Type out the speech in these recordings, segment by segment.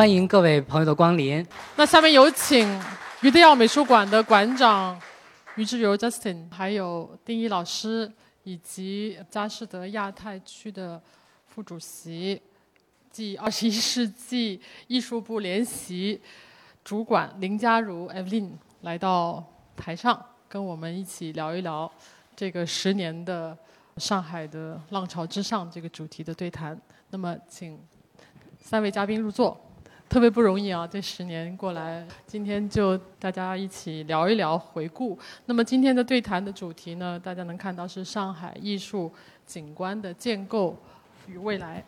欢迎各位朋友的光临。那下面有请余德耀美术馆的馆长余志柔 Justin，还有丁一老师，以及佳士得亚太区的副主席暨二十一世纪艺术部联席主管林佳如 Evelyn 来到台上，跟我们一起聊一聊这个十年的上海的浪潮之上这个主题的对谈。那么，请三位嘉宾入座。特别不容易啊，这十年过来，今天就大家一起聊一聊回顾。那么今天的对谈的主题呢，大家能看到是上海艺术景观的建构与未来。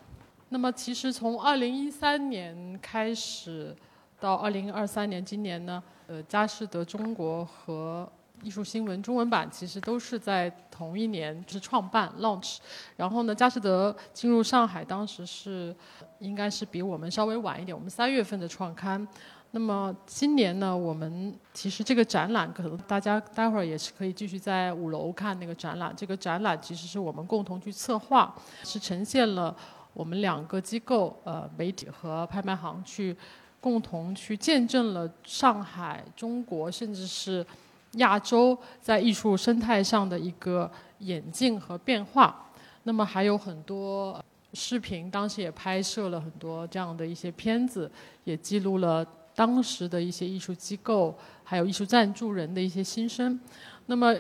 那么其实从二零一三年开始到二零二三年，今年呢，呃，佳士得中国和艺术新闻中文版其实都是在同一年就是创办 launch，然后呢，佳士得进入上海当时是应该是比我们稍微晚一点，我们三月份的创刊。那么今年呢，我们其实这个展览可能大家待会儿也是可以继续在五楼看那个展览。这个展览其实是我们共同去策划，是呈现了我们两个机构呃媒体和拍卖行去共同去见证了上海、中国甚至是。亚洲在艺术生态上的一个演进和变化，那么还有很多视频，当时也拍摄了很多这样的一些片子，也记录了当时的一些艺术机构还有艺术赞助人的一些心声。那么，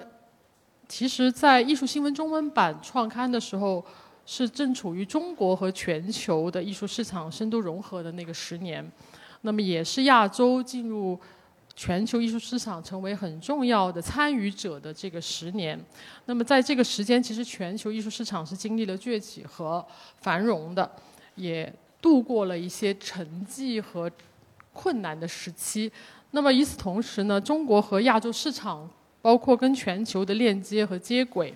其实，在艺术新闻中文版创刊的时候，是正处于中国和全球的艺术市场深度融合的那个十年，那么也是亚洲进入。全球艺术市场成为很重要的参与者的这个十年，那么在这个时间，其实全球艺术市场是经历了崛起和繁荣的，也度过了一些沉寂和困难的时期。那么与此同时呢，中国和亚洲市场，包括跟全球的链接和接轨，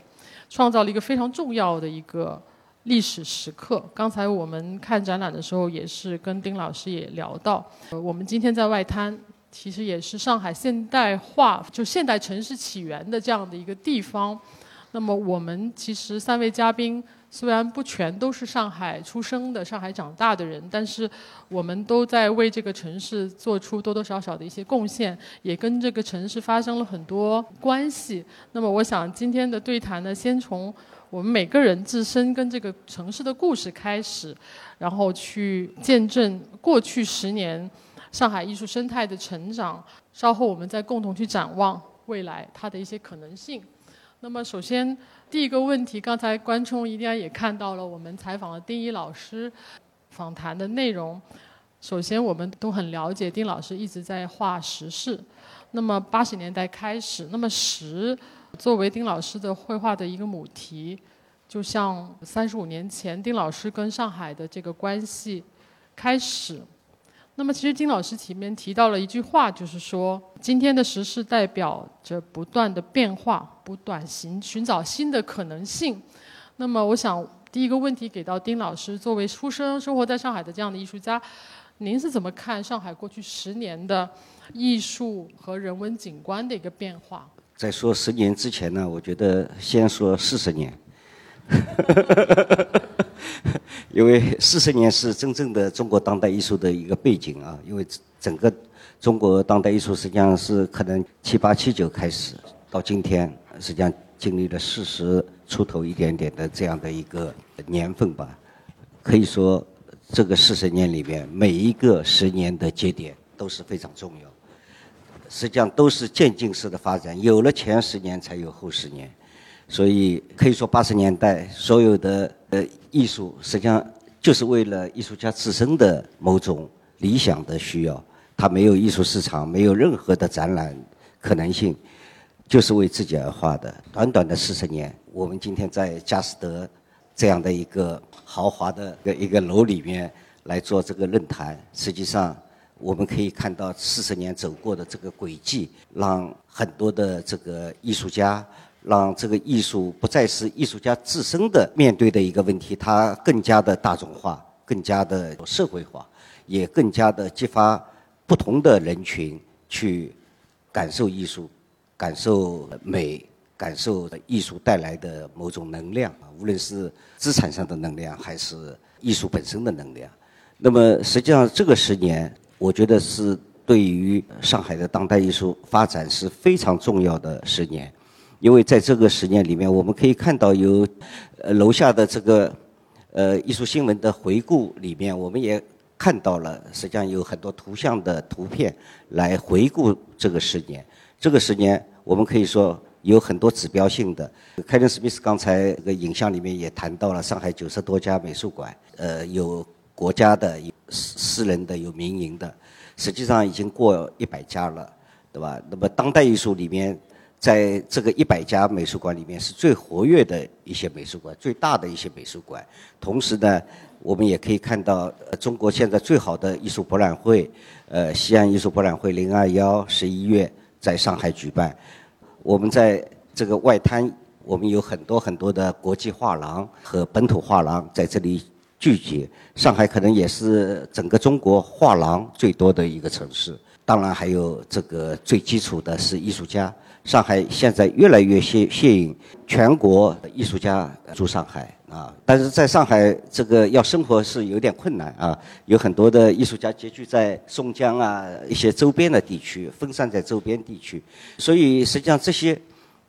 创造了一个非常重要的一个历史时刻。刚才我们看展览的时候，也是跟丁老师也聊到，我们今天在外滩。其实也是上海现代化，就现代城市起源的这样的一个地方。那么我们其实三位嘉宾虽然不全都是上海出生的、上海长大的人，但是我们都在为这个城市做出多多少少的一些贡献，也跟这个城市发生了很多关系。那么我想今天的对谈呢，先从我们每个人自身跟这个城市的故事开始，然后去见证过去十年。上海艺术生态的成长，稍后我们再共同去展望未来它的一些可能性。那么，首先第一个问题，刚才观众应该也看到了我们采访了丁一老师访谈的内容。首先，我们都很了解丁老师一直在画时事。那么，八十年代开始，那么时作为丁老师的绘画的一个母题，就像三十五年前丁老师跟上海的这个关系开始。那么，其实金老师前面提到了一句话，就是说，今天的时事代表着不断的变化，不断寻寻找新的可能性。那么，我想第一个问题给到丁老师，作为出生生活在上海的这样的艺术家，您是怎么看上海过去十年的艺术和人文景观的一个变化？在说十年之前呢，我觉得先说四十年。哈哈哈因为四十年是真正的中国当代艺术的一个背景啊，因为整个中国当代艺术实际上是可能七八七九开始到今天，实际上经历了四十出头一点点的这样的一个年份吧。可以说，这个四十年里面每一个十年的节点都是非常重要，实际上都是渐进式的发展，有了前十年才有后十年。所以可以说，八十年代所有的呃艺术，实际上就是为了艺术家自身的某种理想的需要。他没有艺术市场，没有任何的展览可能性，就是为自己而画的。短短的四十年，我们今天在佳士得这样的一个豪华的一个楼里面来做这个论坛，实际上我们可以看到四十年走过的这个轨迹，让很多的这个艺术家。让这个艺术不再是艺术家自身的面对的一个问题，它更加的大众化，更加的社会化，也更加的激发不同的人群去感受艺术、感受美、感受艺术带来的某种能量，无论是资产上的能量，还是艺术本身的能量。那么实际上这个十年，我觉得是对于上海的当代艺术发展是非常重要的十年，因为在这个十年里面，我们可以看到有呃楼下的这个呃艺术新闻的回顾里面，我们也看到了，实际上有很多图像的图片来回顾这个十年。这个十年，我们可以说有很多指标性的。凯伦·史密斯刚才这个影像里面也谈到了上海九十多家美术馆，呃，有国家的、有私私人的、有民营的，实际上已经过一百家了，对吧？那么当代艺术里面，在这个一百家美术馆里面是最活跃的一些美术馆，最大的一些美术馆。同时呢，我们也可以看到，中国现在最好的艺术博览会，呃，西安艺术博览会零二幺十一月。在上海举办，我们在这个外滩，我们有很多很多的国际画廊和本土画廊在这里聚集。上海可能也是整个中国画廊最多的一个城市。当然，还有这个最基础的是艺术家。上海现在越来越吸吸引全国的艺术家住上海。啊，但是在上海这个要生活是有点困难啊，有很多的艺术家集聚在松江啊一些周边的地区，分散在周边地区，所以实际上这些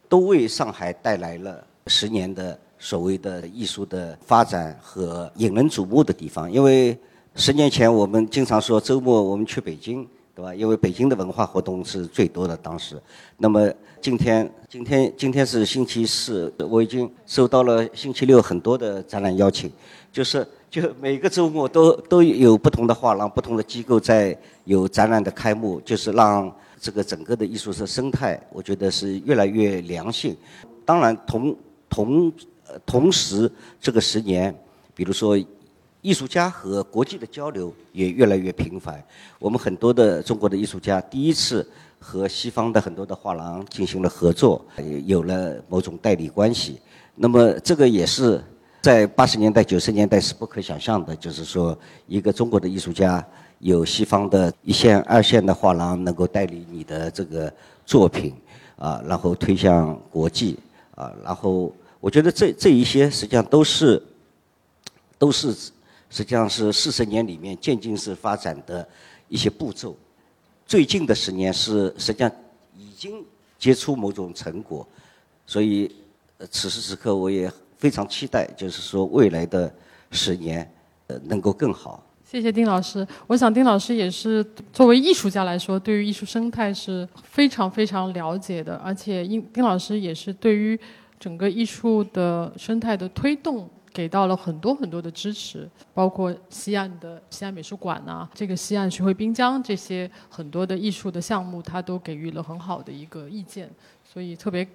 都为上海带来了十年的所谓的艺术的发展和引人瞩目的地方。因为十年前我们经常说周末我们去北京，对吧？因为北京的文化活动是最多的当时，那么。今天，今天，今天是星期四，我已经收到了星期六很多的展览邀请，就是 就每个周末都都有不同的画廊、不同的机构在有展览的开幕，就是让这个整个的艺术的生态，我觉得是越来越良性。当然，同同同时，这个十年，比如说艺术家和国际的交流也越来越频繁。我们很多的中国的艺术家第一次。和西方的很多的画廊进行了合作，有了某种代理关系。那么这个也是在八十年代、九十年代是不可想象的，就是说一个中国的艺术家有西方的一线、二线的画廊能够代理你的这个作品，啊，然后推向国际，啊，然后我觉得这这一些实际上都是都是实际上是四十年里面渐进式发展的一些步骤。最近的十年是实际上已经结出某种成果，所以此时此刻我也非常期待，就是说未来的十年呃能够更好。谢谢丁老师，我想丁老师也是作为艺术家来说，对于艺术生态是非常非常了解的，而且丁丁老师也是对于整个艺术的生态的推动。给到了很多很多的支持，包括西岸的西岸美术馆呐，这个西岸徐汇滨江这些很多的艺术的项目，他都给予了很好的一个意见。所以特别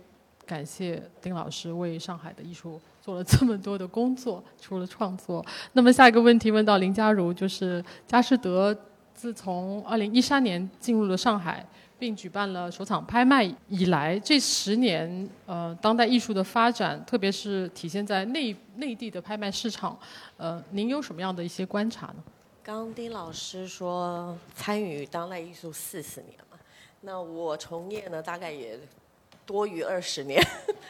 感谢丁老师为上海的艺术做了这么多的工作，除了创作。那么下一个问题问到林佳如，就是佳士得自从二零一三年进入了上海。并举办了首场拍卖以来，这十年，呃，当代艺术的发展，特别是体现在内内地的拍卖市场，呃，您有什么样的一些观察呢？刚丁老师说参与当代艺术四十年嘛，那我从业呢，大概也多于二十年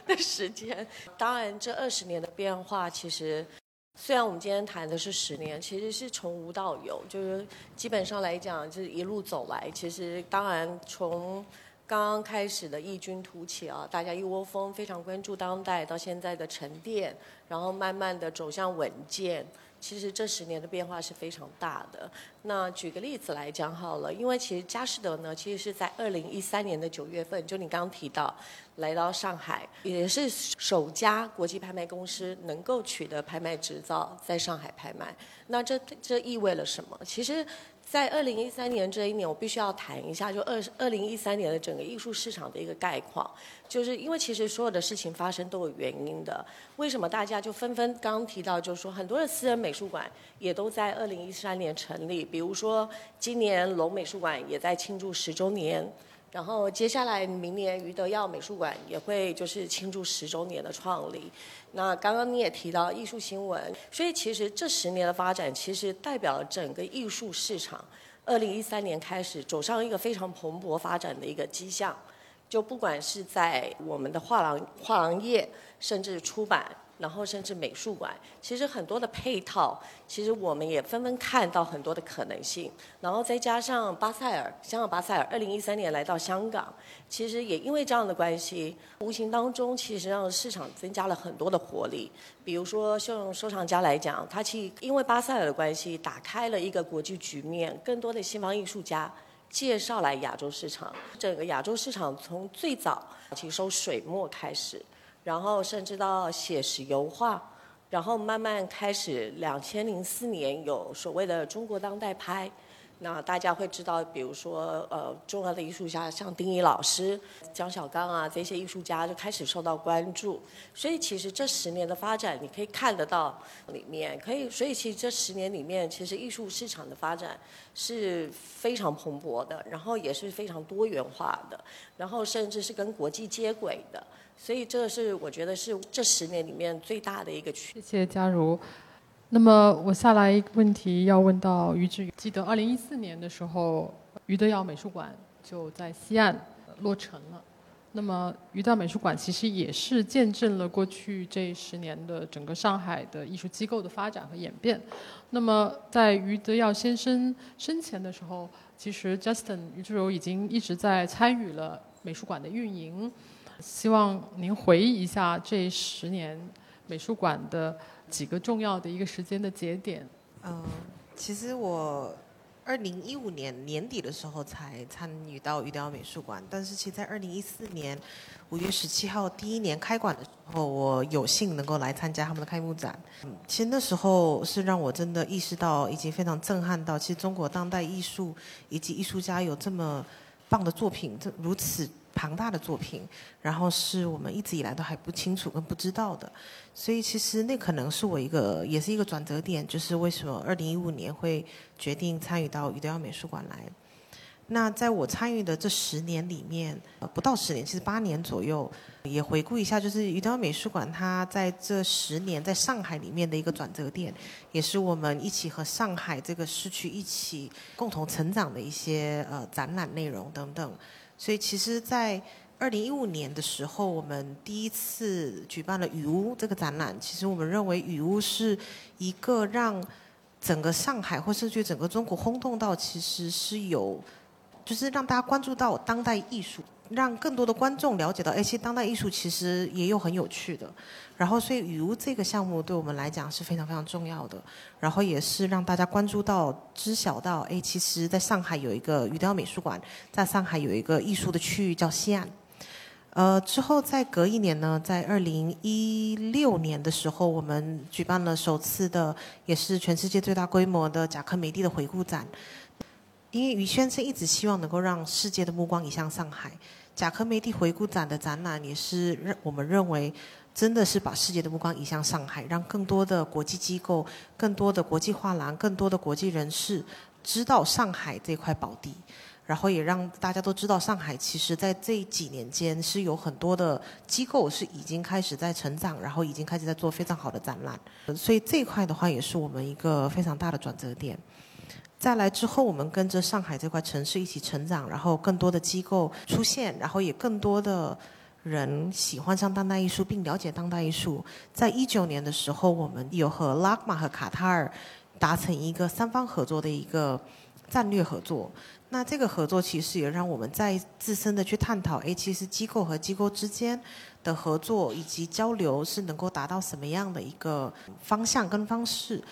的时间。当然，这二十年的变化，其实。虽然我们今天谈的是十年，其实是从无到有，就是基本上来讲，就是一路走来。其实当然从刚刚开始的异军突起啊，大家一窝蜂非常关注当代，到现在的沉淀，然后慢慢的走向稳健。其实这十年的变化是非常大的。那举个例子来讲好了，因为其实佳士得呢，其实是在二零一三年的九月份，就你刚刚提到，来到上海，也是首家国际拍卖公司能够取得拍卖执照，在上海拍卖。那这这意味了什么？其实。在二零一三年这一年，我必须要谈一下，就二二零一三年的整个艺术市场的一个概况，就是因为其实所有的事情发生都有原因的。为什么大家就纷纷刚刚提到，就是说很多的私人美术馆也都在二零一三年成立，比如说今年龙美术馆也在庆祝十周年。然后接下来明年余德耀美术馆也会就是庆祝十周年的创立。那刚刚你也提到艺术新闻，所以其实这十年的发展其实代表整个艺术市场，二零一三年开始走上一个非常蓬勃发展的一个迹象。就不管是在我们的画廊画廊业，甚至出版。然后甚至美术馆，其实很多的配套，其实我们也纷纷看到很多的可能性。然后再加上巴塞尔，香港巴塞尔，二零一三年来到香港，其实也因为这样的关系，无形当中其实让市场增加了很多的活力。比如说，像收藏家来讲，他其因为巴塞尔的关系，打开了一个国际局面，更多的西方艺术家介绍来亚洲市场。整个亚洲市场从最早其实收水墨开始。然后甚至到写实油画，然后慢慢开始，两千零四年有所谓的中国当代拍，那大家会知道，比如说呃重要的艺术家像丁仪老师、江小刚啊这些艺术家就开始受到关注，所以其实这十年的发展你可以看得到里面，可以所以其实这十年里面其实艺术市场的发展是非常蓬勃的，然后也是非常多元化的，然后甚至是跟国际接轨的。所以这是我觉得是这十年里面最大的一个区。谢谢嘉如。那么我下来问题要问到于志宇。记得二零一四年的时候，余德耀美术馆就在西岸落成了。那么余德耀美术馆其实也是见证了过去这十年的整个上海的艺术机构的发展和演变。那么在余德耀先生生前的时候，其实 Justin 余志柔已经一直在参与了美术馆的运营。希望您回忆一下这十年美术馆的几个重要的一个时间的节点。嗯，其实我二零一五年年底的时候才参与到余德耀美术馆，但是其实在二零一四年五月十七号第一年开馆的时候，我有幸能够来参加他们的开幕展。嗯，其实那时候是让我真的意识到，以及非常震撼到，其实中国当代艺术以及艺术家有这么棒的作品，这如此。庞大的作品，然后是我们一直以来都还不清楚跟不知道的，所以其实那可能是我一个，也是一个转折点，就是为什么二零一五年会决定参与到余德耀美术馆来。那在我参与的这十年里面，呃不到十年，其实八年左右，也回顾一下，就是余德耀美术馆它在这十年在上海里面的一个转折点，也是我们一起和上海这个市区一起共同成长的一些呃展览内容等等。所以，其实，在二零一五年的时候，我们第一次举办了雨屋这个展览。其实，我们认为雨屋是一个让整个上海，或甚至整个中国轰动到，其实是有，就是让大家关注到当代艺术。让更多的观众了解到，哎，其实当代艺术其实也有很有趣的。然后，所以雨屋这个项目对我们来讲是非常非常重要的。然后也是让大家关注到、知晓到，哎，其实在上海有一个余德耀美术馆，在上海有一个艺术的区域叫西岸。呃，之后再隔一年呢，在二零一六年的时候，我们举办了首次的，也是全世界最大规模的贾科梅蒂的回顾展。因为于先生一直希望能够让世界的目光移向上海。贾科梅蒂回顾展的展览也是认我们认为真的是把世界的目光移向上海，让更多的国际机构、更多的国际画廊、更多的国际人士知道上海这块宝地，然后也让大家都知道上海其实在这几年间是有很多的机构是已经开始在成长，然后已经开始在做非常好的展览，所以这一块的话也是我们一个非常大的转折点。再来之后，我们跟着上海这块城市一起成长，然后更多的机构出现，然后也更多的人喜欢上当代艺术并了解当代艺术。在一九年的时候，我们有和拉玛和卡塔尔达成一个三方合作的一个战略合作。那这个合作其实也让我们在自身的去探讨，哎，其实机构和机构之间的合作以及交流是能够达到什么样的一个方向跟方式。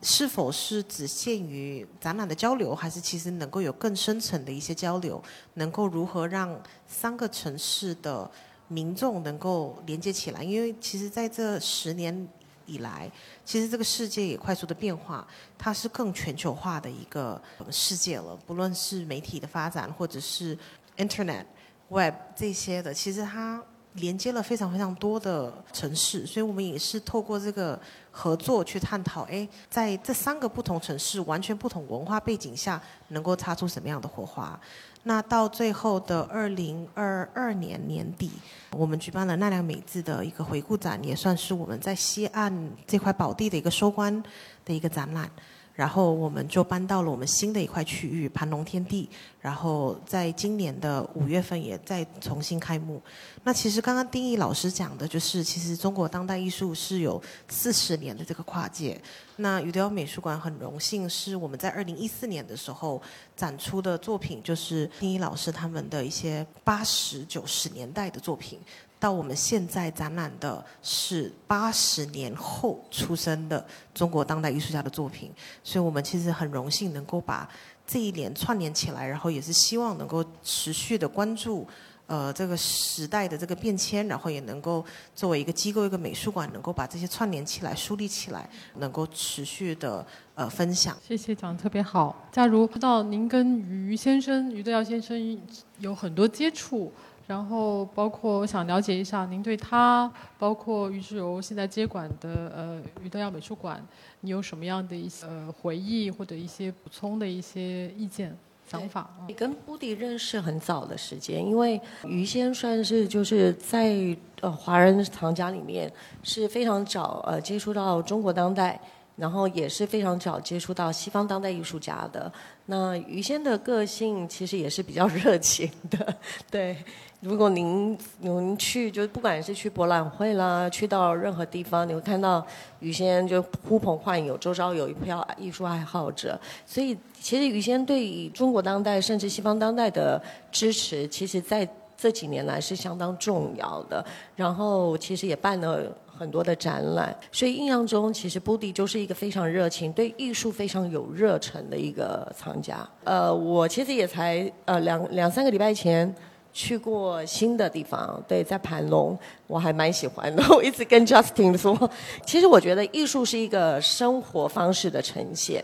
是否是只限于展览的交流，还是其实能够有更深层的一些交流？能够如何让三个城市的民众能够连接起来？因为其实在这十年以来，其实这个世界也快速的变化，它是更全球化的一个世界了。不论是媒体的发展，或者是 Internet、Web 这些的，其实它。连接了非常非常多的城市，所以我们也是透过这个合作去探讨，哎，在这三个不同城市、完全不同文化背景下，能够擦出什么样的火花？那到最后的二零二二年年底，我们举办了奈良美智的一个回顾展，也算是我们在西岸这块宝地的一个收官的一个展览。然后我们就搬到了我们新的一块区域盘龙天地，然后在今年的五月份也再重新开幕。那其实刚刚丁义老师讲的就是，其实中国当代艺术是有四十年的这个跨界。那余德耀美术馆很荣幸是我们在二零一四年的时候展出的作品，就是丁义老师他们的一些八十九十年代的作品。到我们现在展览的是八十年后出生的中国当代艺术家的作品，所以我们其实很荣幸能够把这一年串联起来，然后也是希望能够持续的关注呃这个时代的这个变迁，然后也能够作为一个机构一个美术馆，能够把这些串联起来、梳理起来，能够持续的呃分享。谢谢讲的特别好。假如知道您跟于先生于德耀先生有很多接触。然后，包括我想了解一下，您对他，包括于志柔现在接管的呃于德耀美术馆，你有什么样的一些呃回忆或者一些补充的一些意见想法？你跟布迪认识很早的时间，因为于先算是就是在呃华人藏家里面是非常早呃接触到中国当代。然后也是非常早接触到西方当代艺术家的。那于先的个性其实也是比较热情的，对。如果您您去，就不管是去博览会啦，去到任何地方，你会看到于先就呼朋唤友，周遭有一票艺术爱好者。所以，其实于先对于中国当代甚至西方当代的支持，其实在这几年来是相当重要的。然后，其实也办了。很多的展览，所以印象中其实布迪就是一个非常热情、对艺术非常有热忱的一个藏家。呃，我其实也才呃两两三个礼拜前去过新的地方，对，在盘龙，我还蛮喜欢的。我一直跟 Justin 说，其实我觉得艺术是一个生活方式的呈现。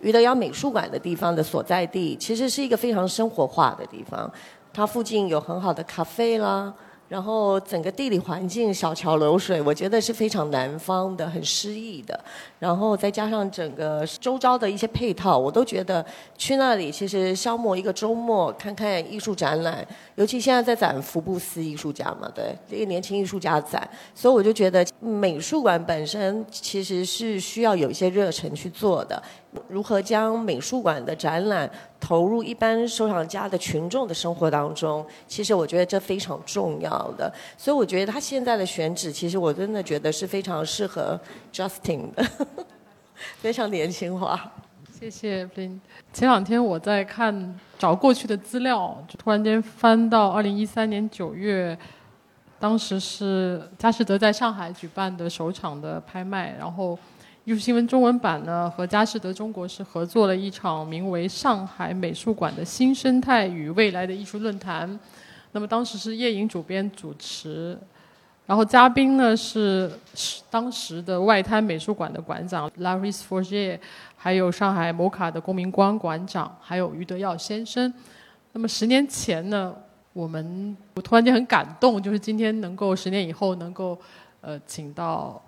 余德耀美术馆的地方的所在地，其实是一个非常生活化的地方，它附近有很好的咖啡啦。然后整个地理环境，小桥流水，我觉得是非常南方的，很诗意的。然后再加上整个周遭的一些配套，我都觉得去那里其实消磨一个周末，看看艺术展览。尤其现在在展福布斯艺术家嘛，对，一个年轻艺术家展，所以我就觉得美术馆本身其实是需要有一些热忱去做的。如何将美术馆的展览投入一般收藏家的群众的生活当中？其实我觉得这非常重要的。所以我觉得他现在的选址，其实我真的觉得是非常适合 Justin 的，非常年轻化。谢谢林。前两天我在看找过去的资料，就突然间翻到二零一三年九月，当时是佳士得在上海举办的首场的拍卖，然后。艺术新闻中文版呢，和佳士得中国是合作了一场名为《上海美术馆的新生态与未来的艺术论坛》。那么当时是叶颖主编主持，然后嘉宾呢是当时的外滩美术馆的馆长 Larry Forger，还有上海摩卡的龚明光馆长，还有余德耀先生。那么十年前呢，我们我突然间很感动，就是今天能够十年以后能够呃请到，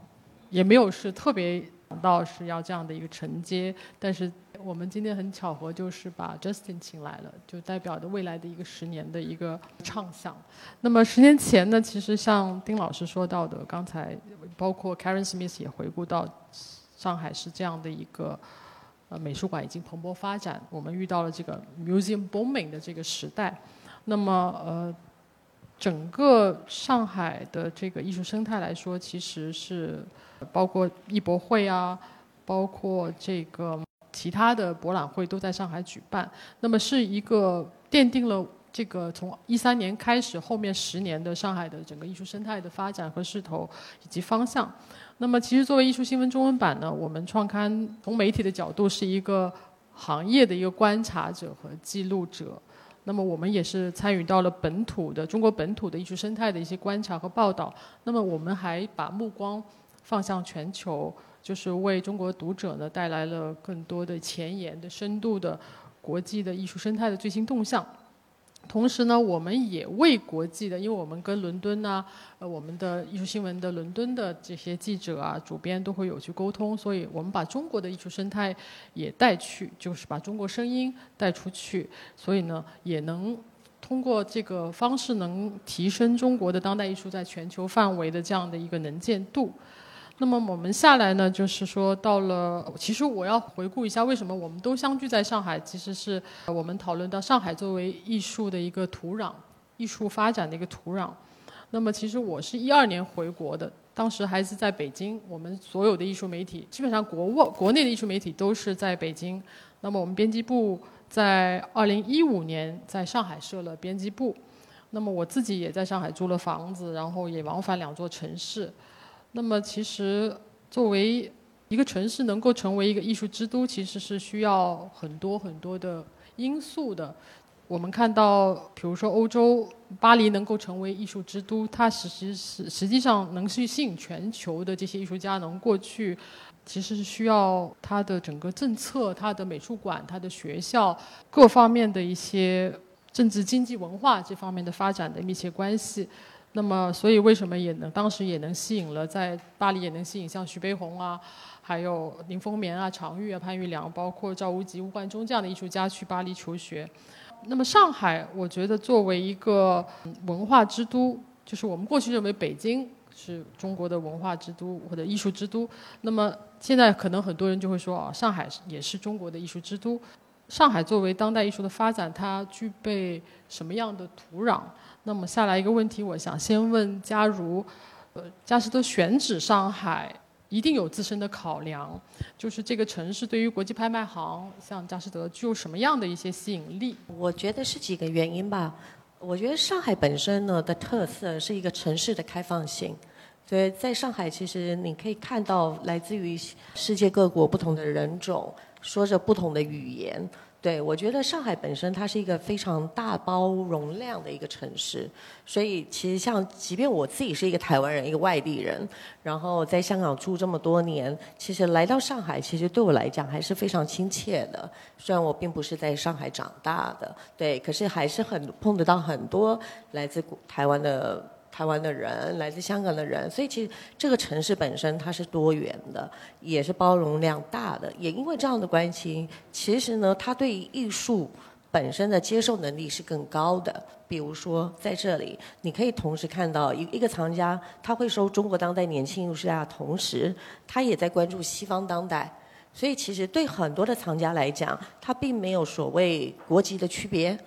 也没有是特别。想到是要这样的一个承接，但是我们今天很巧合，就是把 Justin 请来了，就代表着未来的一个十年的一个畅想。那么十年前呢，其实像丁老师说到的，刚才包括 Karen Smith 也回顾到，上海是这样的一个呃美术馆已经蓬勃发展，我们遇到了这个 Museum Booming 的这个时代。那么呃，整个上海的这个艺术生态来说，其实是。包括艺博会啊，包括这个其他的博览会都在上海举办。那么是一个奠定了这个从一三年开始后面十年的上海的整个艺术生态的发展和势头以及方向。那么其实作为艺术新闻中文版呢，我们创刊从媒体的角度是一个行业的一个观察者和记录者。那么我们也是参与到了本土的中国本土的艺术生态的一些观察和报道。那么我们还把目光。放向全球，就是为中国读者呢带来了更多的前沿的、深度的国际的艺术生态的最新动向。同时呢，我们也为国际的，因为我们跟伦敦啊，呃，我们的艺术新闻的伦敦的这些记者啊、主编都会有去沟通，所以我们把中国的艺术生态也带去，就是把中国声音带出去，所以呢，也能通过这个方式能提升中国的当代艺术在全球范围的这样的一个能见度。那么我们下来呢，就是说到了，其实我要回顾一下，为什么我们都相聚在上海，其实是我们讨论到上海作为艺术的一个土壤，艺术发展的一个土壤。那么其实我是一二年回国的，当时还是在北京，我们所有的艺术媒体，基本上国外国内的艺术媒体都是在北京。那么我们编辑部在二零一五年在上海设了编辑部，那么我自己也在上海租了房子，然后也往返两座城市。那么，其实作为一个城市能够成为一个艺术之都，其实是需要很多很多的因素的。我们看到，比如说欧洲巴黎能够成为艺术之都，它实实实实际上能去吸引全球的这些艺术家能过去，其实是需要它的整个政策、它的美术馆、它的学校各方面的一些政治、经济、文化这方面的发展的密切关系。那么，所以为什么也能当时也能吸引了在巴黎也能吸引像徐悲鸿啊，还有林风眠啊、常玉啊、潘玉良，包括赵无极、吴冠中这样的艺术家去巴黎求学。那么上海，我觉得作为一个文化之都，就是我们过去认为北京是中国的文化之都或者艺术之都，那么现在可能很多人就会说啊，上海也是中国的艺术之都。上海作为当代艺术的发展，它具备什么样的土壤？那么下来一个问题，我想先问嘉如，呃，佳士得选址上海，一定有自身的考量，就是这个城市对于国际拍卖行，像佳士得具有什么样的一些吸引力？我觉得是几个原因吧。我觉得上海本身呢的特色是一个城市的开放性，所以在上海其实你可以看到来自于世界各国不同的人种，说着不同的语言。对，我觉得上海本身它是一个非常大包容量的一个城市，所以其实像即便我自己是一个台湾人，一个外地人，然后在香港住这么多年，其实来到上海，其实对我来讲还是非常亲切的。虽然我并不是在上海长大的，对，可是还是很碰得到很多来自台湾的。台湾的人，来自香港的人，所以其实这个城市本身它是多元的，也是包容量大的。也因为这样的关系，其实呢，他对艺术本身的接受能力是更高的。比如说在这里，你可以同时看到一一个藏家，他会收中国当代年轻艺术家同时，他也在关注西方当代。所以其实对很多的藏家来讲，他并没有所谓国籍的区别。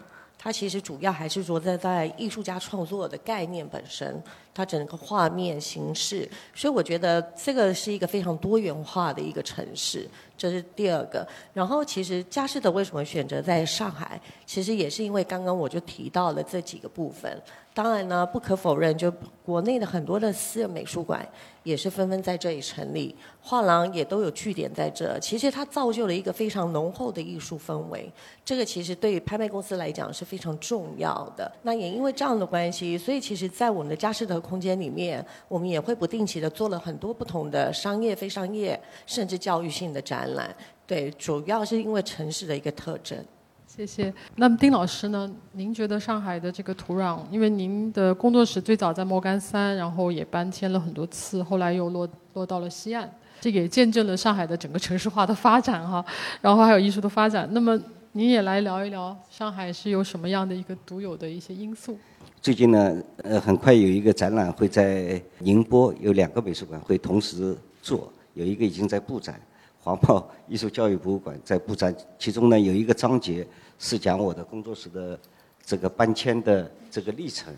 它其实主要还是说在在艺术家创作的概念本身，它整个画面形式，所以我觉得这个是一个非常多元化的一个城市，这是第二个。然后其实佳士得为什么选择在上海，其实也是因为刚刚我就提到了这几个部分。当然呢，不可否认，就国内的很多的私人美术馆。也是纷纷在这里成立，画廊也都有据点在这。其实它造就了一个非常浓厚的艺术氛围，这个其实对于拍卖公司来讲是非常重要的。那也因为这样的关系，所以其实，在我们的佳士得空间里面，我们也会不定期的做了很多不同的商业、非商业，甚至教育性的展览。对，主要是因为城市的一个特征。谢谢。那么丁老师呢？您觉得上海的这个土壤，因为您的工作室最早在莫干山，然后也搬迁了很多次，后来又落落到了西岸，这也见证了上海的整个城市化的发展哈。然后还有艺术的发展。那么您也来聊一聊上海是有什么样的一个独有的一些因素？最近呢，呃，很快有一个展览会在宁波，有两个美术馆会同时做，有一个已经在布展，黄埔艺术教育博物馆在布展，其中呢有一个章节。是讲我的工作室的这个搬迁的这个历程。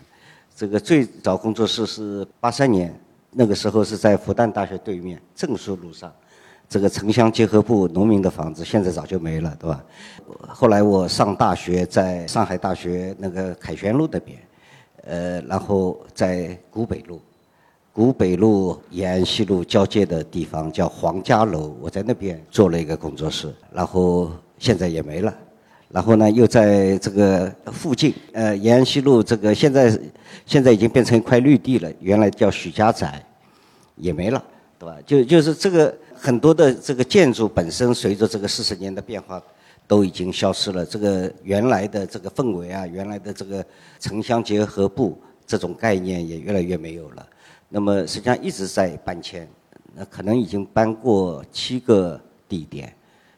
这个最早工作室是八三年，那个时候是在复旦大学对面正书路上，这个城乡结合部农民的房子，现在早就没了，对吧？后来我上大学在上海大学那个凯旋路那边，呃，然后在古北路，古北路延安西路交界的地方叫黄家楼，我在那边做了一个工作室，然后现在也没了。然后呢，又在这个附近，呃，延安西路这个现在现在已经变成一块绿地了，原来叫许家宅，也没了，对吧？就就是这个很多的这个建筑本身，随着这个四十年的变化，都已经消失了。这个原来的这个氛围啊，原来的这个城乡结合部这种概念也越来越没有了。那么实际上一直在搬迁，那可能已经搬过七个地点，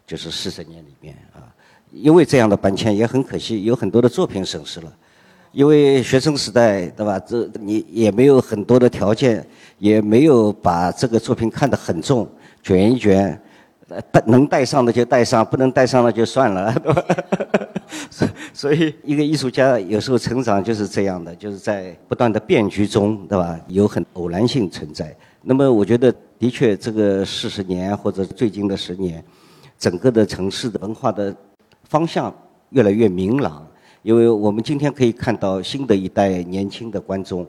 就是四十年里面啊。因为这样的搬迁也很可惜，有很多的作品损失了。因为学生时代，对吧？这你也没有很多的条件，也没有把这个作品看得很重，卷一卷，带能带上的就带上，不能带上的就算了，对吧？所以，一个艺术家有时候成长就是这样的，就是在不断的变局中，对吧？有很偶然性存在。那么，我觉得的确，这个四十年或者最近的十年，整个的城市的文化的方向越来越明朗。因为我们今天可以看到新的一代年轻的观众，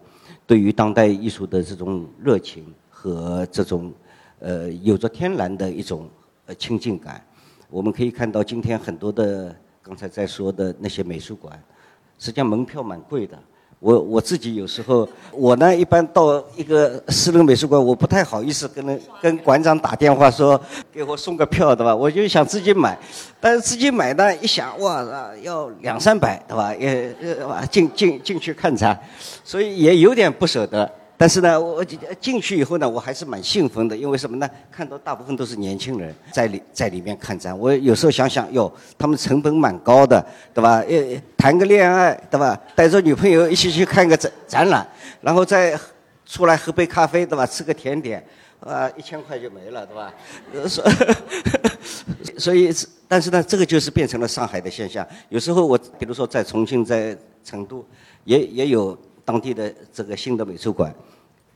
对于当代艺术的这种热情和这种呃有着天然的一种呃亲近感。我们可以看到今天很多的刚才在说的那些美术馆，实际上门票蛮贵的。我我自己有时候，我呢一般到一个私人美术馆，我不太好意思跟人跟馆长打电话说给我送个票，对吧？我就想自己买，但是自己买呢，一想哇，要两三百，对吧？也呃进进进去看展，所以也有点不舍得。但是呢，我进去以后呢，我还是蛮兴奋的，因为什么呢？看到大部分都是年轻人在里在里面看展。我有时候想想，哟，他们成本蛮高的，对吧？呃，谈个恋爱，对吧？带着女朋友一起去看个展展览，然后再出来喝杯咖啡，对吧？吃个甜点，啊，一千块就没了，对吧？所 所以，但是呢，这个就是变成了上海的现象。有时候我，比如说在重庆、在成都，也也有当地的这个新的美术馆。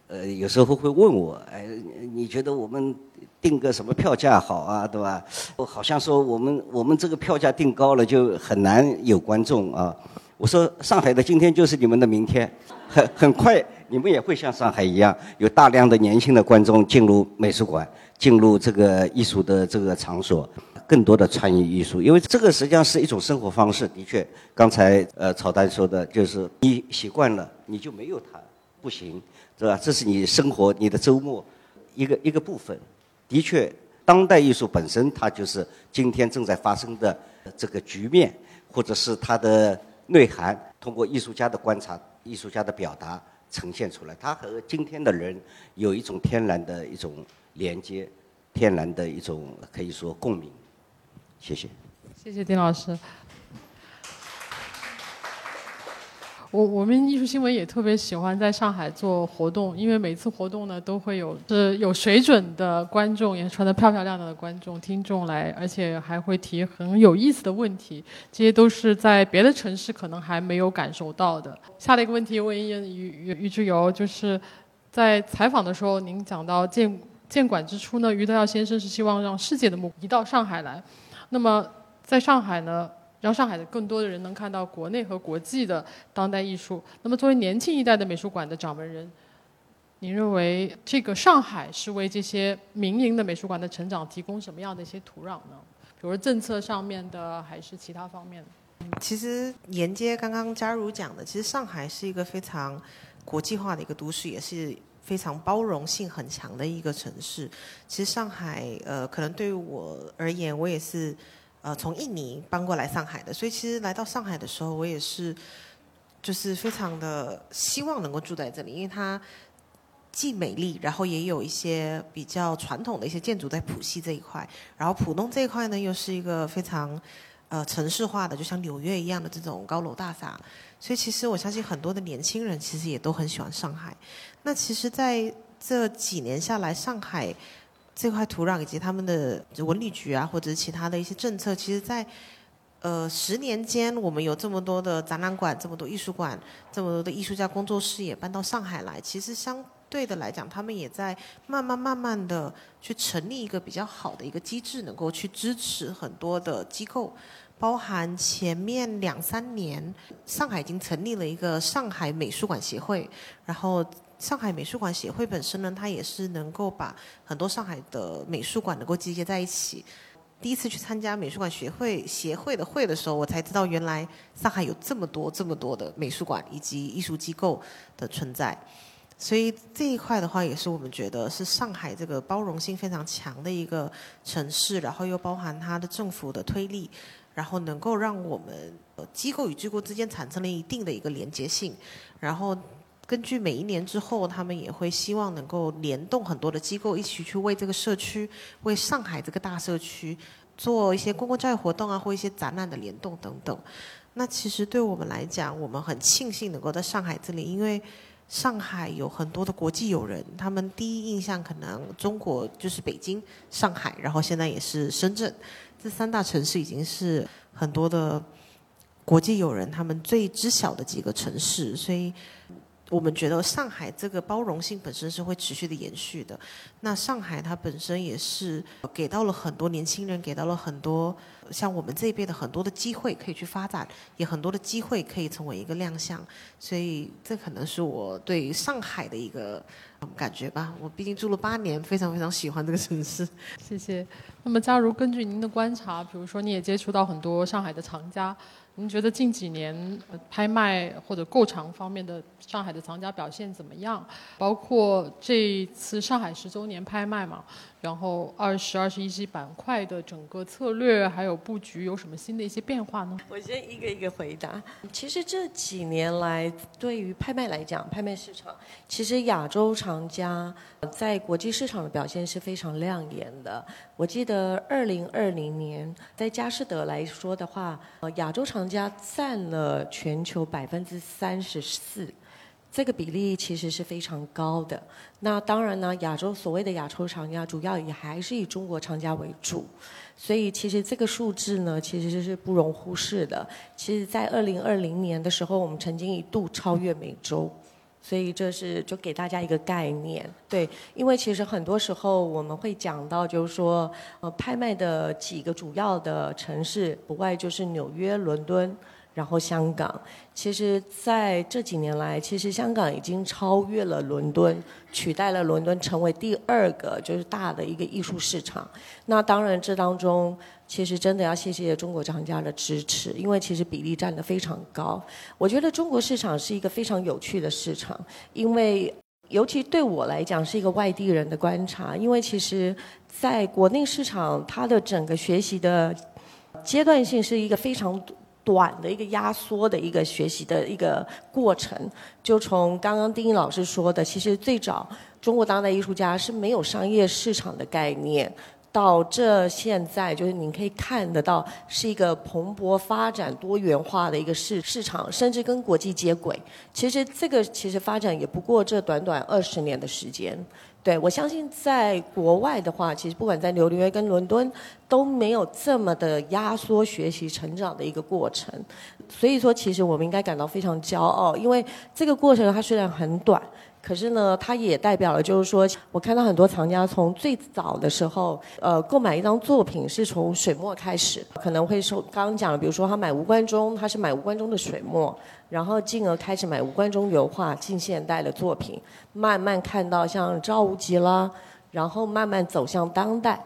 呃，有时候会问我，哎，你觉得我们定个什么票价好啊，对吧？我好像说我们我们这个票价定高了就很难有观众啊。我说上海的今天就是你们的明天，很很快你们也会像上海一样，有大量的年轻的观众进入美术馆，进入这个艺术的这个场所，更多的参与艺术，因为这个实际上是一种生活方式。的确，刚才呃曹丹说的就是你习惯了，你就没有它不行。是吧？这是你生活、你的周末一个一个部分。的确，当代艺术本身它就是今天正在发生的这个局面，或者是它的内涵，通过艺术家的观察、艺术家的表达呈现出来。它和今天的人有一种天然的一种连接，天然的一种可以说共鸣。谢谢。谢谢丁老师。我我们艺术新闻也特别喜欢在上海做活动，因为每次活动呢都会有是有水准的观众，也穿得漂漂亮亮的观众听众来，而且还会提很有意思的问题，这些都是在别的城市可能还没有感受到的。下了一个问题问于于于之游，就是在采访的时候，您讲到建建馆之初呢，于德耀先生是希望让世界的目移到上海来，那么在上海呢？让上海的更多的人能看到国内和国际的当代艺术。那么，作为年轻一代的美术馆的掌门人，您认为这个上海是为这些民营的美术馆的成长提供什么样的一些土壤呢？比如政策上面的，还是其他方面的？其实沿接刚刚嘉如讲的，其实上海是一个非常国际化的一个都市，也是非常包容性很强的一个城市。其实上海，呃，可能对于我而言，我也是。呃，从印尼搬过来上海的，所以其实来到上海的时候，我也是，就是非常的希望能够住在这里，因为它既美丽，然后也有一些比较传统的一些建筑在浦西这一块，然后浦东这一块呢，又是一个非常呃城市化的，就像纽约一样的这种高楼大厦，所以其实我相信很多的年轻人其实也都很喜欢上海。那其实在这几年下来，上海。这块土壤以及他们的文旅局啊，或者是其他的一些政策，其实，在呃十年间，我们有这么多的展览馆，这么多艺术馆，这么多的艺术家工作室也搬到上海来。其实相对的来讲，他们也在慢慢慢慢的去成立一个比较好的一个机制，能够去支持很多的机构，包含前面两三年，上海已经成立了一个上海美术馆协会，然后。上海美术馆协会本身呢，它也是能够把很多上海的美术馆能够集结在一起。第一次去参加美术馆协会协会的会的时候，我才知道原来上海有这么多这么多的美术馆以及艺术机构的存在。所以这一块的话，也是我们觉得是上海这个包容性非常强的一个城市，然后又包含它的政府的推力，然后能够让我们机构与机构之间产生了一定的一个连接性，然后。根据每一年之后，他们也会希望能够联动很多的机构一起去为这个社区、为上海这个大社区做一些公共教育活动啊，或一些展览的联动等等。那其实对我们来讲，我们很庆幸能够在上海这里，因为上海有很多的国际友人，他们第一印象可能中国就是北京、上海，然后现在也是深圳，这三大城市已经是很多的国际友人他们最知晓的几个城市，所以。我们觉得上海这个包容性本身是会持续的延续的。那上海它本身也是给到了很多年轻人，给到了很多像我们这一辈的很多的机会可以去发展，也很多的机会可以成为一个亮相。所以这可能是我对上海的一个感觉吧。我毕竟住了八年，非常非常喜欢这个城市。谢谢。那么，假如根据您的观察，比如说你也接触到很多上海的藏家。您觉得近几年拍卖或者购藏方面的上海的藏家表现怎么样？包括这一次上海十周年拍卖嘛？然后二十二十一期板块的整个策略还有布局有什么新的一些变化呢？我先一个一个回答。其实这几年来，对于拍卖来讲，拍卖市场其实亚洲藏家在国际市场的表现是非常亮眼的。我记得二零二零年在佳士得来说的话，呃，亚洲藏家占了全球百分之三十四。这个比例其实是非常高的。那当然呢，亚洲所谓的亚洲厂家，主要也还是以中国厂家为主。所以其实这个数字呢，其实是不容忽视的。其实，在二零二零年的时候，我们曾经一度超越美洲。所以这是就给大家一个概念，对，因为其实很多时候我们会讲到，就是说，呃，拍卖的几个主要的城市，不外就是纽约、伦敦。然后香港，其实在这几年来，其实香港已经超越了伦敦，取代了伦敦成为第二个就是大的一个艺术市场。那当然，这当中其实真的要谢谢中国厂家的支持，因为其实比例占得非常高。我觉得中国市场是一个非常有趣的市场，因为尤其对我来讲是一个外地人的观察，因为其实在国内市场，它的整个学习的阶段性是一个非常。短的一个压缩的一个学习的一个过程，就从刚刚丁一老师说的，其实最早中国当代艺术家是没有商业市场的概念，到这现在就是您可以看得到是一个蓬勃发展、多元化的一个市市场，甚至跟国际接轨。其实这个其实发展也不过这短短二十年的时间。对，我相信在国外的话，其实不管在纽约跟伦敦，都没有这么的压缩学习成长的一个过程。所以说，其实我们应该感到非常骄傲，因为这个过程它虽然很短。可是呢，它也代表了，就是说我看到很多藏家从最早的时候，呃，购买一张作品是从水墨开始，可能会说刚刚讲了，比如说他买吴冠中，他是买吴冠中的水墨，然后进而开始买吴冠中油画、近现代的作品，慢慢看到像赵无极啦，然后慢慢走向当代。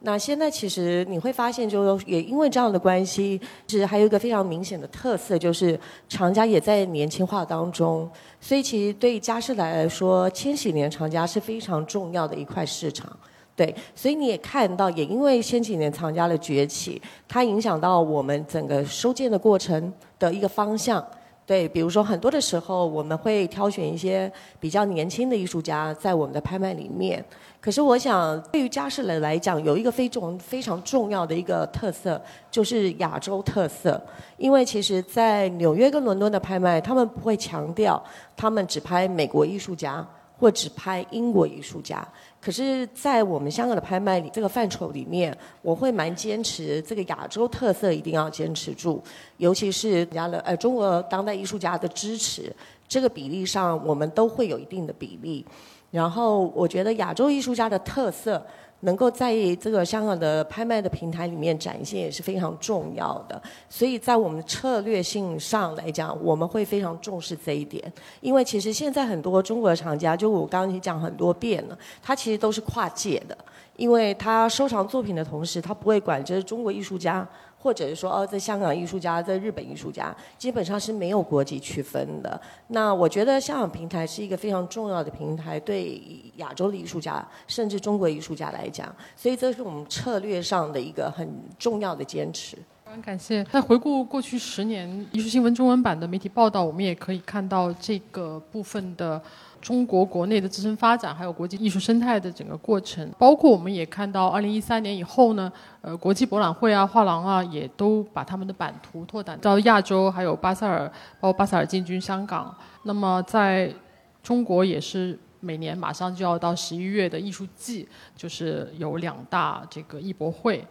那现在其实你会发现，就也因为这样的关系，其实还有一个非常明显的特色，就是藏家也在年轻化当中。所以其实对嘉士来来说，千禧年藏家是非常重要的一块市场。对，所以你也看到，也因为千禧年藏家的崛起，它影响到我们整个收件的过程的一个方向。对，比如说很多的时候，我们会挑选一些比较年轻的艺术家在我们的拍卖里面。可是我想，对于嘉士得来讲，有一个非常非常重要的一个特色，就是亚洲特色。因为其实，在纽约跟伦敦的拍卖，他们不会强调他们只拍美国艺术家或只拍英国艺术家。可是，在我们香港的拍卖里这个范畴里面，我会蛮坚持这个亚洲特色一定要坚持住，尤其是家的呃中国当代艺术家的支持，这个比例上我们都会有一定的比例。然后，我觉得亚洲艺术家的特色。能够在这个香港的拍卖的平台里面展现也是非常重要的，所以在我们策略性上来讲，我们会非常重视这一点。因为其实现在很多中国的厂家，就我刚刚已经讲很多遍了，他其实都是跨界的，因为他收藏作品的同时，他不会管这是中国艺术家。或者是说哦，在香港艺术家，在日本艺术家，基本上是没有国籍区分的。那我觉得香港平台是一个非常重要的平台，对亚洲的艺术家，甚至中国艺术家来讲，所以这是我们策略上的一个很重要的坚持。非常感谢。在回顾过去十年艺术新闻中文版的媒体报道，我们也可以看到这个部分的中国国内的自身发展，还有国际艺术生态的整个过程。包括我们也看到，二零一三年以后呢，呃，国际博览会啊、画廊啊，也都把他们的版图拓展到亚洲，还有巴塞尔，包括巴塞尔进军香港。那么在中国也是每年马上就要到十一月的艺术季，就是有两大这个艺博会，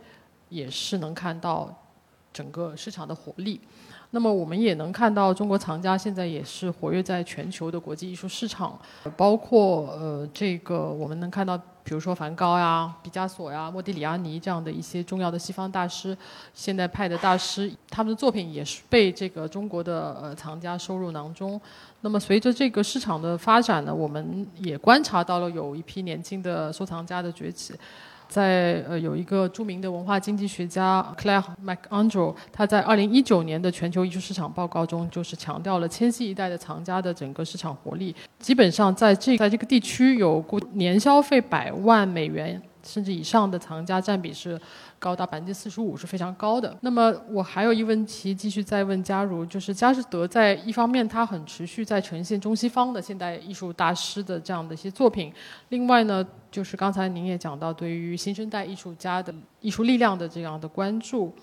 也是能看到。整个市场的活力，那么我们也能看到，中国藏家现在也是活跃在全球的国际艺术市场，包括呃这个我们能看到，比如说梵高呀、毕加索呀、莫迪里亚尼这样的一些重要的西方大师、现代派的大师，他们的作品也是被这个中国的呃藏家收入囊中。那么随着这个市场的发展呢，我们也观察到了有一批年轻的收藏家的崛起。在呃，有一个著名的文化经济学家 Claire McAndrew，他在二零一九年的全球艺术市场报告中，就是强调了千禧一代的藏家的整个市场活力。基本上在这在这个地区有年消费百万美元甚至以上的藏家占比是。高达百分之四十五是非常高的。那么我还有一问题，继续再问佳如，就是佳士得在一方面，它很持续在呈现中西方的现代艺术大师的这样的一些作品；另外呢，就是刚才您也讲到对于新生代艺术家的艺术力量的这样的关注。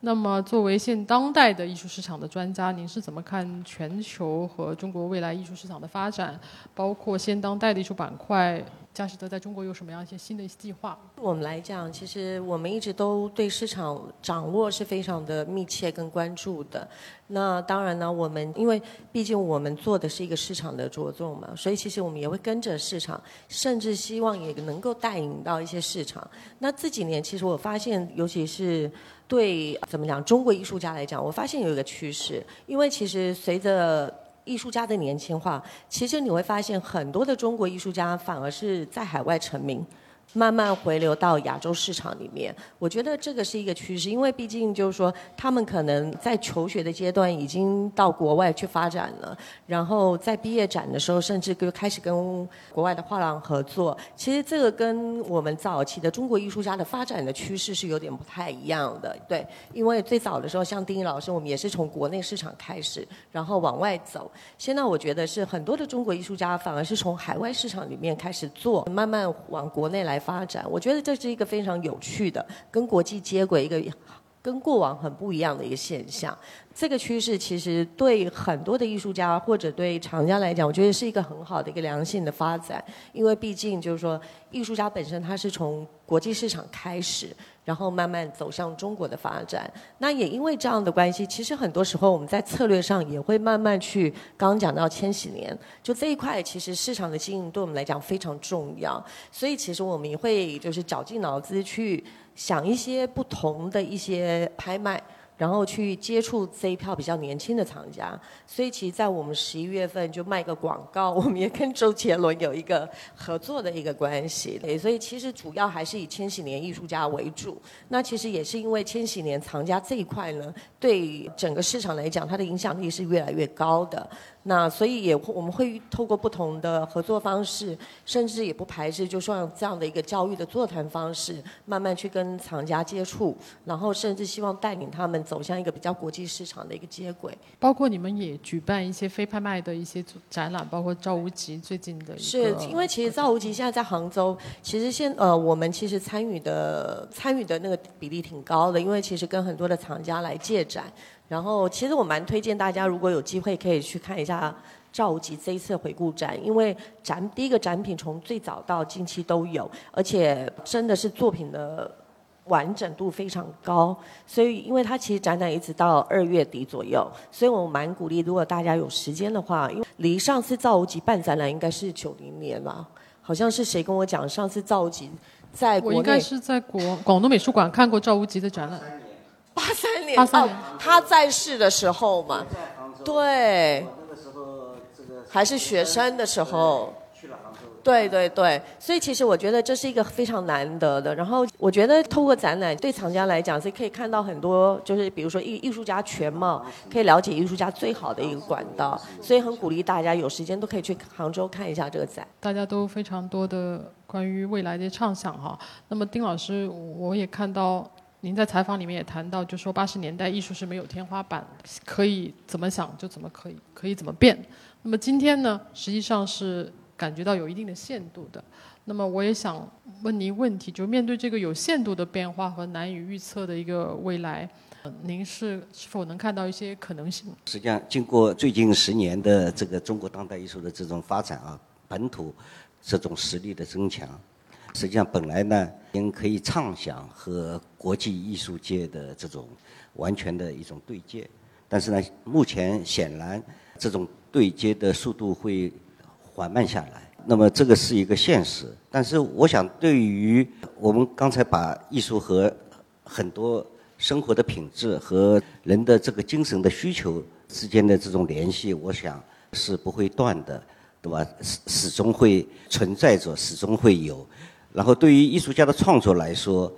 那么作为现当代的艺术市场的专家，您是怎么看全球和中国未来艺术市场的发展，包括现当代的艺术板块？佳士得在中国有什么样一些新的计划？我们来讲，其实我们一直都对市场掌握是非常的密切跟关注的。那当然呢，我们因为毕竟我们做的是一个市场的着重嘛，所以其实我们也会跟着市场，甚至希望也能够带领到一些市场。那这几年，其实我发现，尤其是对怎么讲中国艺术家来讲，我发现有一个趋势，因为其实随着艺术家的年轻化，其实你会发现很多的中国艺术家反而是在海外成名。慢慢回流到亚洲市场里面，我觉得这个是一个趋势，因为毕竟就是说，他们可能在求学的阶段已经到国外去发展了，然后在毕业展的时候，甚至就开始跟国外的画廊合作。其实这个跟我们早期的中国艺术家的发展的趋势是有点不太一样的，对，因为最早的时候，像丁一老师，我们也是从国内市场开始，然后往外走。现在我觉得是很多的中国艺术家反而是从海外市场里面开始做，慢慢往国内来。发展，我觉得这是一个非常有趣的，跟国际接轨一个，跟过往很不一样的一个现象。这个趋势其实对很多的艺术家或者对厂家来讲，我觉得是一个很好的一个良性的发展，因为毕竟就是说，艺术家本身他是从国际市场开始。然后慢慢走向中国的发展，那也因为这样的关系，其实很多时候我们在策略上也会慢慢去，刚刚讲到千禧年，就这一块，其实市场的经营对我们来讲非常重要，所以其实我们也会就是绞尽脑汁去想一些不同的一些拍卖。然后去接触这一票比较年轻的藏家，所以其实，在我们十一月份就卖个广告，我们也跟周杰伦有一个合作的一个关系。对，所以其实主要还是以千禧年艺术家为主。那其实也是因为千禧年藏家这一块呢，对整个市场来讲，它的影响力是越来越高的。那所以也我们会透过不同的合作方式，甚至也不排斥，就像这样的一个教育的座谈方式，慢慢去跟厂家接触，然后甚至希望带领他们走向一个比较国际市场的一个接轨。包括你们也举办一些非拍卖的一些展览，包括赵无极最近的。是因为其实赵无极现在在杭州，其实现呃我们其实参与的参与的那个比例挺高的，因为其实跟很多的厂家来借展。然后，其实我蛮推荐大家，如果有机会可以去看一下赵无极这一次回顾展，因为展第一个展品从最早到近期都有，而且真的是作品的完整度非常高。所以，因为它其实展览一直到二月底左右，所以我蛮鼓励，如果大家有时间的话，因为离上次赵无极办展览应该是九零年了，好像是谁跟我讲，上次赵无极在国，我应该是在国广东美术馆看过赵无极的展览。八三年，哦，他在世的时候嘛，对，那个时候这个还是学生的时候，去了杭州，对对对，所以其实我觉得这是一个非常难得的。然后我觉得透过展览，对藏家来讲是可以看到很多，就是比如说艺艺术家全貌，可以了解艺术家最好的一个管道。所以很鼓励大家有时间都可以去杭州看一下这个展。大家都非常多的关于未来的畅想哈。那么丁老师，我也看到。您在采访里面也谈到，就说八十年代艺术是没有天花板，可以怎么想就怎么可以，可以怎么变。那么今天呢，实际上是感觉到有一定的限度的。那么我也想问您问题，就面对这个有限度的变化和难以预测的一个未来，您是是否能看到一些可能性？实际上，经过最近十年的这个中国当代艺术的这种发展啊，本土这种实力的增强，实际上本来呢，应可以畅想和国际艺术界的这种完全的一种对接，但是呢，目前显然这种对接的速度会缓慢下来。那么这个是一个现实，但是我想，对于我们刚才把艺术和很多生活的品质和人的这个精神的需求之间的这种联系，我想是不会断的，对吧？始始终会存在着，始终会有。然后对于艺术家的创作来说，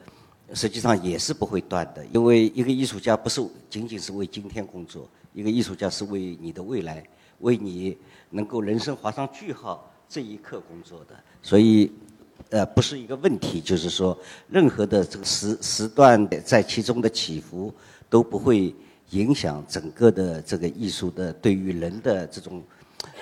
实际上也是不会断的，因为一个艺术家不是仅仅是为今天工作，一个艺术家是为你的未来，为你能够人生划上句号。这一刻工作的，所以，呃，不是一个问题，就是说，任何的这个时时段在其中的起伏都不会影响整个的这个艺术的对于人的这种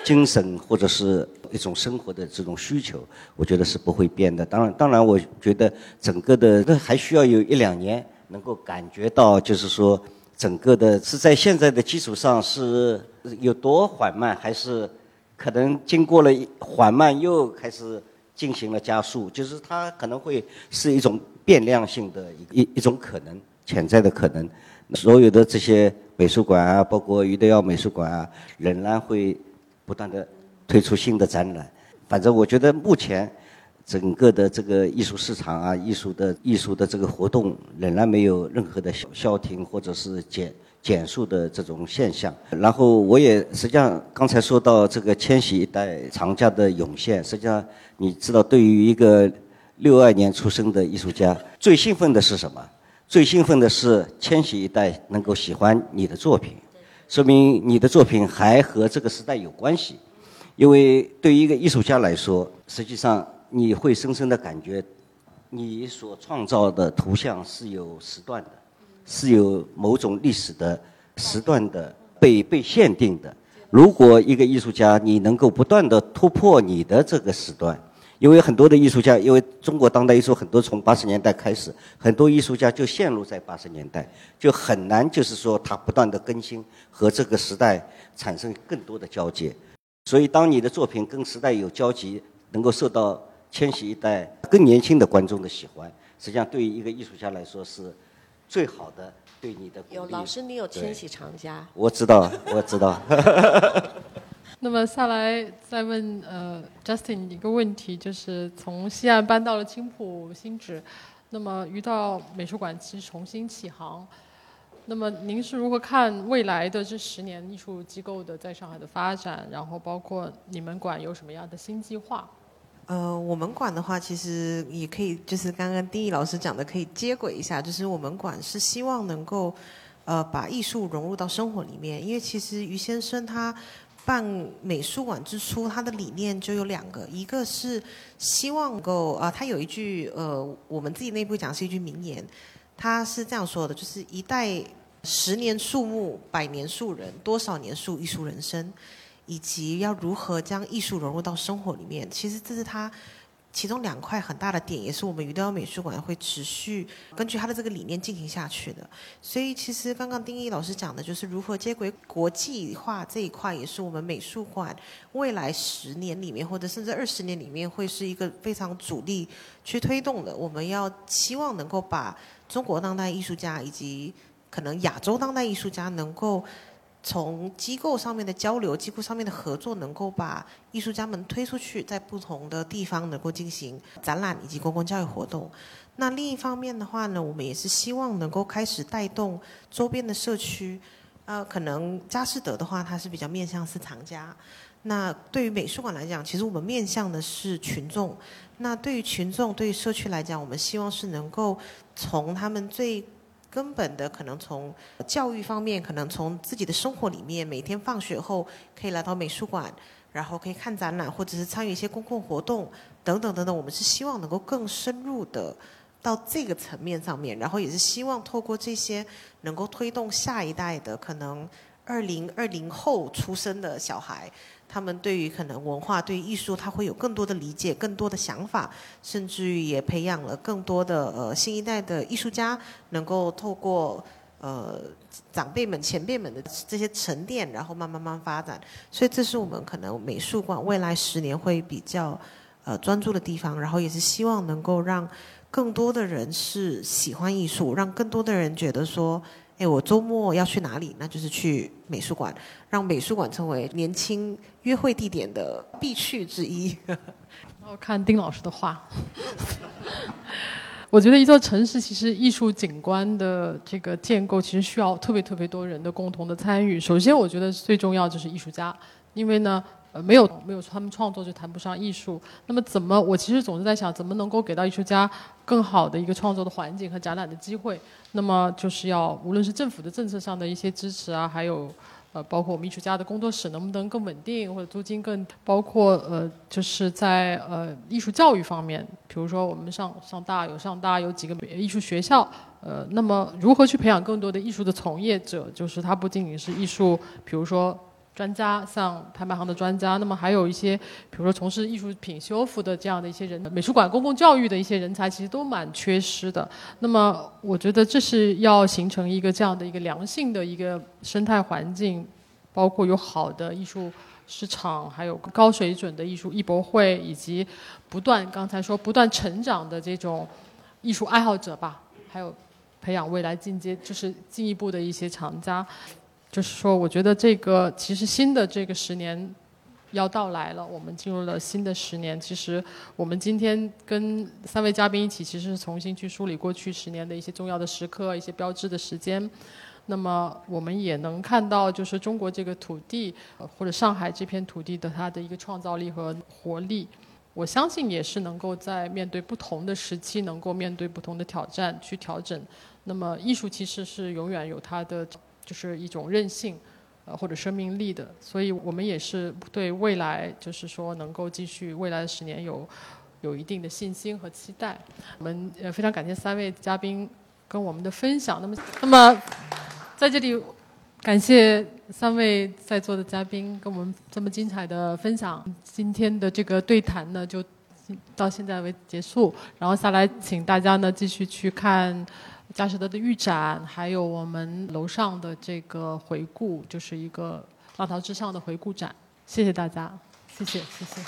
精神或者是一种生活的这种需求，我觉得是不会变的。当然，当然，我觉得整个的这还需要有一两年能够感觉到，就是说，整个的是在现在的基础上是有多缓慢，还是？可能经过了缓慢，又开始进行了加速，就是它可能会是一种变量性的一一一种可能潜在的可能。所有的这些美术馆啊，包括余德耀美术馆啊，仍然会不断的推出新的展览。反正我觉得目前整个的这个艺术市场啊，艺术的艺术的这个活动仍然没有任何的消消停或者是减。减速的这种现象，然后我也实际上刚才说到这个千禧一代藏家的涌现，实际上你知道，对于一个六二年出生的艺术家，最兴奋的是什么？最兴奋的是千禧一代能够喜欢你的作品，说明你的作品还和这个时代有关系。因为对于一个艺术家来说，实际上你会深深的感觉，你所创造的图像是有时段的。是有某种历史的时段的被被限定的。如果一个艺术家你能够不断的突破你的这个时段，因为很多的艺术家，因为中国当代艺术很多从八十年代开始，很多艺术家就陷入在八十年代，就很难就是说他不断的更新和这个时代产生更多的交接。所以当你的作品跟时代有交集，能够受到千禧一代更年轻的观众的喜欢，实际上对于一个艺术家来说是。最好的对你的有老师，你有千禧长家？我知道，我知道。那么下来再问呃，Justin 一个问题，就是从西岸搬到了青浦新址，那么遇到美术馆其实重新起航，那么您是如何看未来的这十年艺术机构的在上海的发展？然后包括你们馆有什么样的新计划？呃，我们馆的话，其实也可以，就是刚刚丁毅老师讲的，可以接轨一下。就是我们馆是希望能够，呃，把艺术融入到生活里面。因为其实于先生他办美术馆之初，他的理念就有两个，一个是希望能够啊，他有一句呃，我们自己内部讲是一句名言，他是这样说的，就是一代十年树木，百年树人，多少年树艺术人生。以及要如何将艺术融入到生活里面，其实这是他其中两块很大的点，也是我们余德耀美术馆会持续根据他的这个理念进行下去的。所以，其实刚刚丁一老师讲的就是如何接轨国际化这一块，也是我们美术馆未来十年里面或者甚至二十年里面会是一个非常主力去推动的。我们要希望能够把中国当代艺术家以及可能亚洲当代艺术家能够。从机构上面的交流、机构上面的合作，能够把艺术家们推出去，在不同的地方能够进行展览以及公共教育活动。那另一方面的话呢，我们也是希望能够开始带动周边的社区。呃，可能佳士得的话，它是比较面向是藏家。那对于美术馆来讲，其实我们面向的是群众。那对于群众、对于社区来讲，我们希望是能够从他们最根本的可能从教育方面，可能从自己的生活里面，每天放学后可以来到美术馆，然后可以看展览，或者是参与一些公共活动等等等等。我们是希望能够更深入的到这个层面上面，然后也是希望透过这些能够推动下一代的可能二零二零后出生的小孩，他们对于可能文化、对艺术，他会有更多的理解、更多的想法，甚至于也培养了更多的呃新一代的艺术家，能够透过呃长辈们、前辈们的这些沉淀，然后慢慢慢发展。所以这是我们可能美术馆未来十年会比较呃专注的地方，然后也是希望能够让。更多的人是喜欢艺术，让更多的人觉得说，哎，我周末要去哪里？那就是去美术馆，让美术馆成为年轻约会地点的必去之一。我看丁老师的话，我觉得一座城市其实艺术景观的这个建构，其实需要特别特别多人的共同的参与。首先，我觉得最重要就是艺术家，因为呢。呃，没有没有他们创作就谈不上艺术。那么怎么？我其实总是在想，怎么能够给到艺术家更好的一个创作的环境和展览的机会？那么就是要无论是政府的政策上的一些支持啊，还有呃，包括我们艺术家的工作室能不能更稳定，或者租金更，包括呃，就是在呃艺术教育方面，比如说我们上上大有上大有几个艺术学校，呃，那么如何去培养更多的艺术的从业者？就是他不仅仅是艺术，比如说。专家像拍卖行的专家，那么还有一些，比如说从事艺术品修复的这样的一些人，美术馆公共教育的一些人才，其实都蛮缺失的。那么我觉得这是要形成一个这样的一个良性的一个生态环境，包括有好的艺术市场，还有高水准的艺术艺博会，以及不断刚才说不断成长的这种艺术爱好者吧，还有培养未来进阶就是进一步的一些厂家。就是说，我觉得这个其实新的这个十年要到来了，我们进入了新的十年。其实我们今天跟三位嘉宾一起，其实是重新去梳理过去十年的一些重要的时刻、一些标志的时间。那么我们也能看到，就是中国这个土地或者上海这片土地的它的一个创造力和活力。我相信也是能够在面对不同的时期，能够面对不同的挑战去调整。那么艺术其实是永远有它的。就是一种韧性，呃，或者生命力的，所以我们也是对未来，就是说能够继续未来的十年有有一定的信心和期待。我们呃非常感谢三位嘉宾跟我们的分享。那么，那么在这里感谢三位在座的嘉宾跟我们这么精彩的分享。今天的这个对谈呢，就到现在为结束。然后下来，请大家呢继续去看。佳士得的预展，还有我们楼上的这个回顾，就是一个浪淘之上的回顾展。谢谢大家，谢谢，谢谢。